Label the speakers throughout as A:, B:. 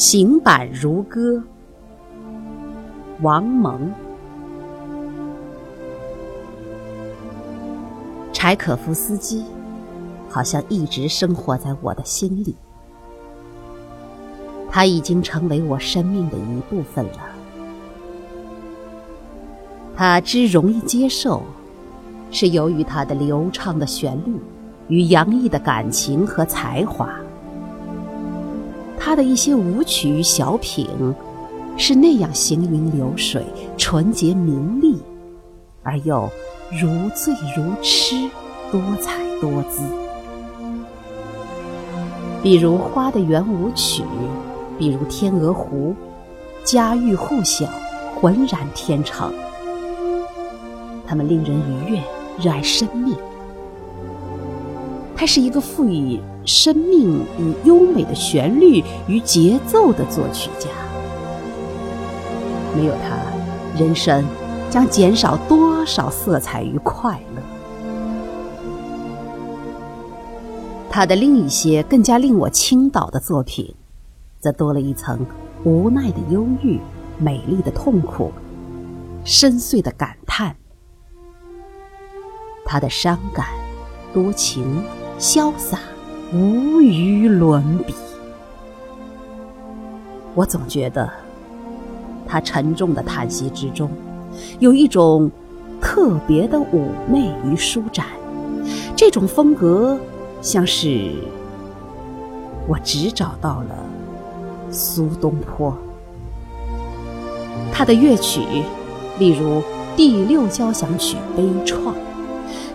A: 行板如歌，王蒙。柴可夫斯基好像一直生活在我的心里，他已经成为我生命的一部分了。他之容易接受，是由于他的流畅的旋律与洋溢的感情和才华。他的一些舞曲小品是那样行云流水、纯洁明丽，而又如醉如痴、多彩多姿。比如《花的圆舞曲》，比如《天鹅湖》，家喻户晓，浑然天成。他们令人愉悦，热爱生命。他是一个赋予生命与优美的旋律与节奏的作曲家。没有他，人生将减少多少色彩与快乐？他的另一些更加令我倾倒的作品，则多了一层无奈的忧郁、美丽的痛苦、深邃的感叹。他的伤感、多情、潇洒，无与伦比。我总觉得，他沉重的叹息之中，有一种特别的妩媚与舒展。这种风格，像是我只找到了苏东坡。他的乐曲，例如第六交响曲悲怆。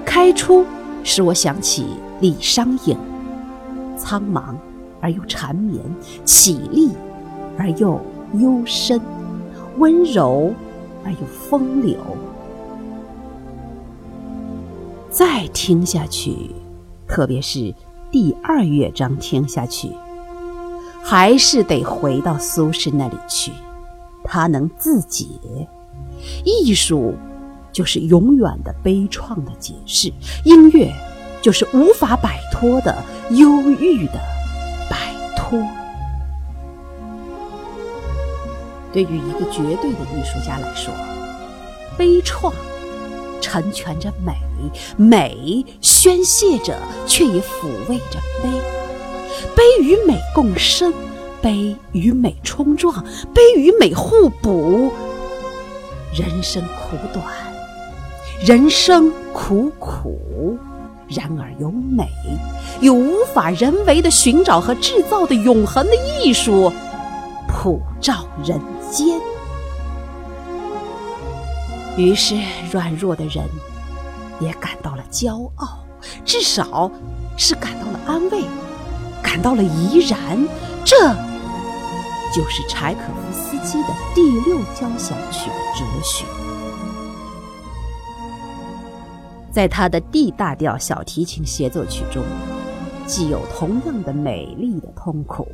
A: 开出使我想起李商隐，苍茫而又缠绵，绮丽而又幽深，温柔而又风流。再听下去，特别是第二乐章听下去，还是得回到苏轼那里去。他能自解，艺术。就是永远的悲怆的解释，音乐就是无法摆脱的忧郁的摆脱。对于一个绝对的艺术家来说，悲怆成全着美，美宣泄着，却也抚慰着悲。悲与美共生，悲与美冲撞，悲与美互补。人生苦短。人生苦苦，然而有美，有无法人为的寻找和制造的永恒的艺术，普照人间。于是，软弱的人也感到了骄傲，至少是感到了安慰，感到了怡然。这就是柴可夫斯基的第六交响曲的哲学。在他的 D 大调小提琴协奏曲中，既有同样的美丽的痛苦，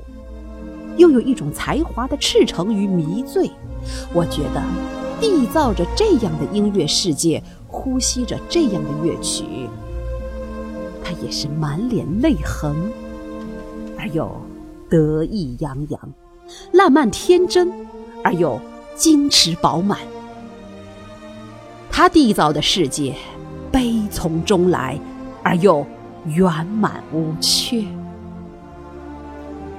A: 又有一种才华的赤诚与迷醉。我觉得，缔造着这样的音乐世界，呼吸着这样的乐曲，他也是满脸泪痕，而又得意洋洋，烂漫天真，而又矜持饱满。他缔造的世界。从中来，而又圆满无缺。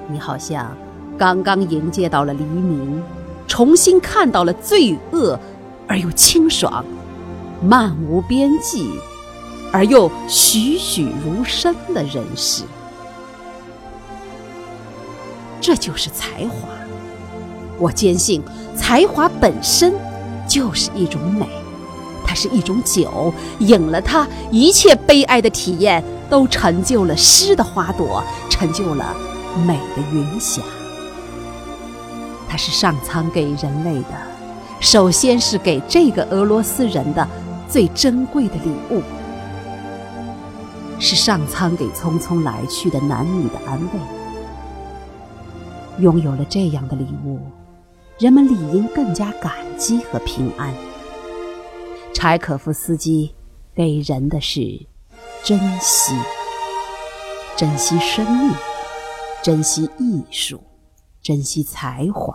A: 你好像刚刚迎接到了黎明，重新看到了罪恶而又清爽，漫无边际而又栩栩如生的人世。这就是才华。我坚信，才华本身就是一种美。它是一种酒，饮了它，一切悲哀的体验都成就了诗的花朵，成就了美的云霞。它是上苍给人类的，首先是给这个俄罗斯人的最珍贵的礼物，是上苍给匆匆来去的男女的安慰。拥有了这样的礼物，人们理应更加感激和平安。柴可夫斯基给人的是珍惜，珍惜生命，珍惜艺术，珍惜才华，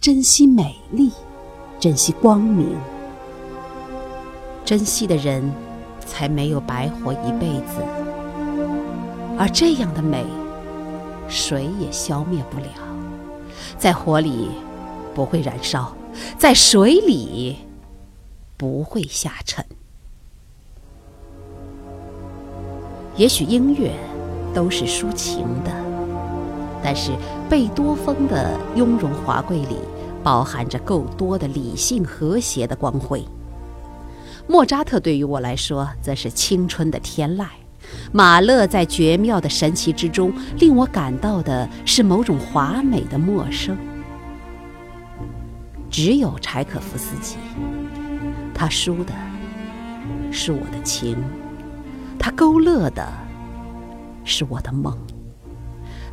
A: 珍惜美丽，珍惜光明。珍惜的人，才没有白活一辈子。而这样的美，谁也消灭不了。在火里不会燃烧，在水里不会下沉。也许音乐都是抒情的，但是贝多芬的雍容华贵里包含着够多的理性和谐的光辉。莫扎特对于我来说，则是青春的天籁；马勒在绝妙的神奇之中，令我感到的是某种华美的陌生。只有柴可夫斯基，他输的是我的情，他勾勒的是我的梦，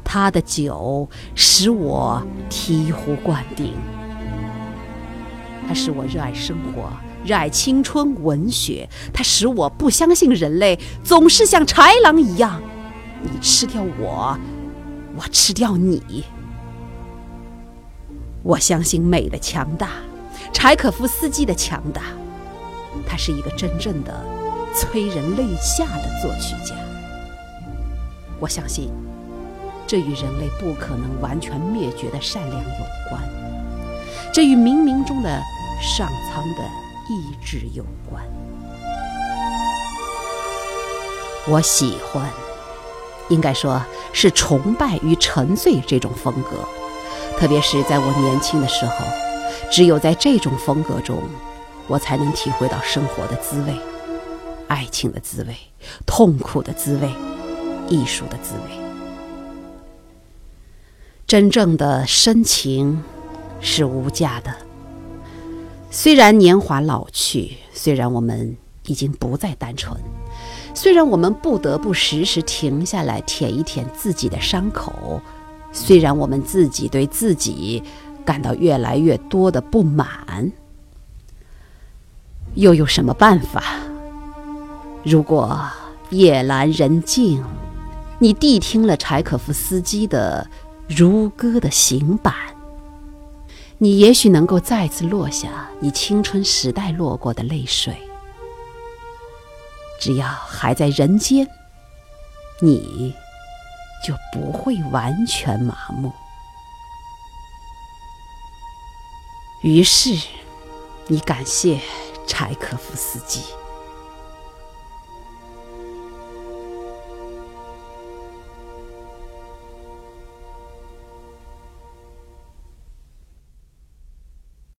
A: 他的酒使我醍醐灌顶，他使我热爱生活。热爱青春文学，他使我不相信人类总是像豺狼一样，你吃掉我，我吃掉你。我相信美的强大，柴可夫斯基的强大，他是一个真正的催人泪下的作曲家。我相信，这与人类不可能完全灭绝的善良有关，这与冥冥中的上苍的。意志有关。我喜欢，应该说是崇拜与沉醉这种风格，特别是在我年轻的时候，只有在这种风格中，我才能体会到生活的滋味、爱情的滋味、痛苦的滋味、艺术的滋味。真正的深情是无价的。虽然年华老去，虽然我们已经不再单纯，虽然我们不得不时时停下来舔一舔自己的伤口，虽然我们自己对自己感到越来越多的不满，又有什么办法？如果夜阑人静，你谛听了柴可夫斯基的如歌的行板。你也许能够再次落下你青春时代落过的泪水，只要还在人间，你就不会完全麻木。于是，你感谢柴可夫斯基。